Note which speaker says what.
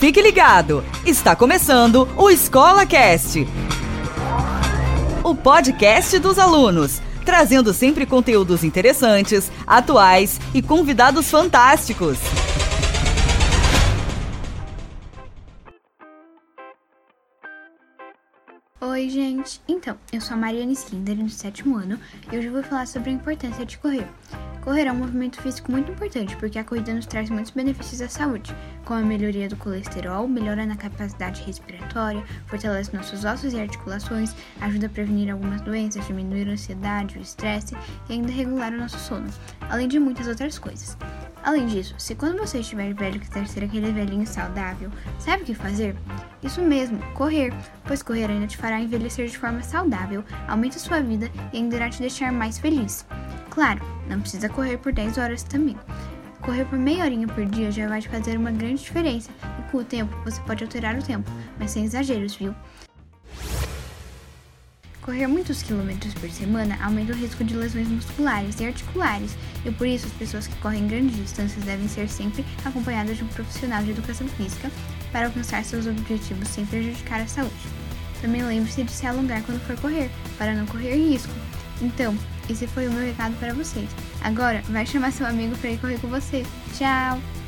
Speaker 1: Fique ligado, está começando o Escola Cast, o podcast dos alunos, trazendo sempre conteúdos interessantes, atuais e convidados fantásticos.
Speaker 2: Oi, gente! Então, eu sou a Mariane Slinder, do sétimo ano, e hoje eu vou falar sobre a importância de correr. Correr é um movimento físico muito importante porque a corrida nos traz muitos benefícios à saúde, como a melhoria do colesterol, melhora na capacidade respiratória, fortalece nossos ossos e articulações, ajuda a prevenir algumas doenças, diminuir a ansiedade, o estresse e ainda regular o nosso sono, além de muitas outras coisas. Além disso, se quando você estiver velho quiser ser aquele velhinho saudável, sabe o que fazer? Isso mesmo, correr, pois correr ainda te fará envelhecer de forma saudável, aumenta sua vida e ainda irá te deixar mais feliz. Claro, não precisa correr por 10 horas também. Correr por meia horinha por dia já vai te fazer uma grande diferença e com o tempo você pode alterar o tempo, mas sem exageros, viu? Correr muitos quilômetros por semana aumenta o risco de lesões musculares e articulares, e por isso as pessoas que correm grandes distâncias devem ser sempre acompanhadas de um profissional de educação física para alcançar seus objetivos sem prejudicar a saúde. Também lembre-se de se alongar quando for correr, para não correr risco. Então, esse foi o meu recado para vocês. Agora, vai chamar seu amigo para ir correr com você. Tchau!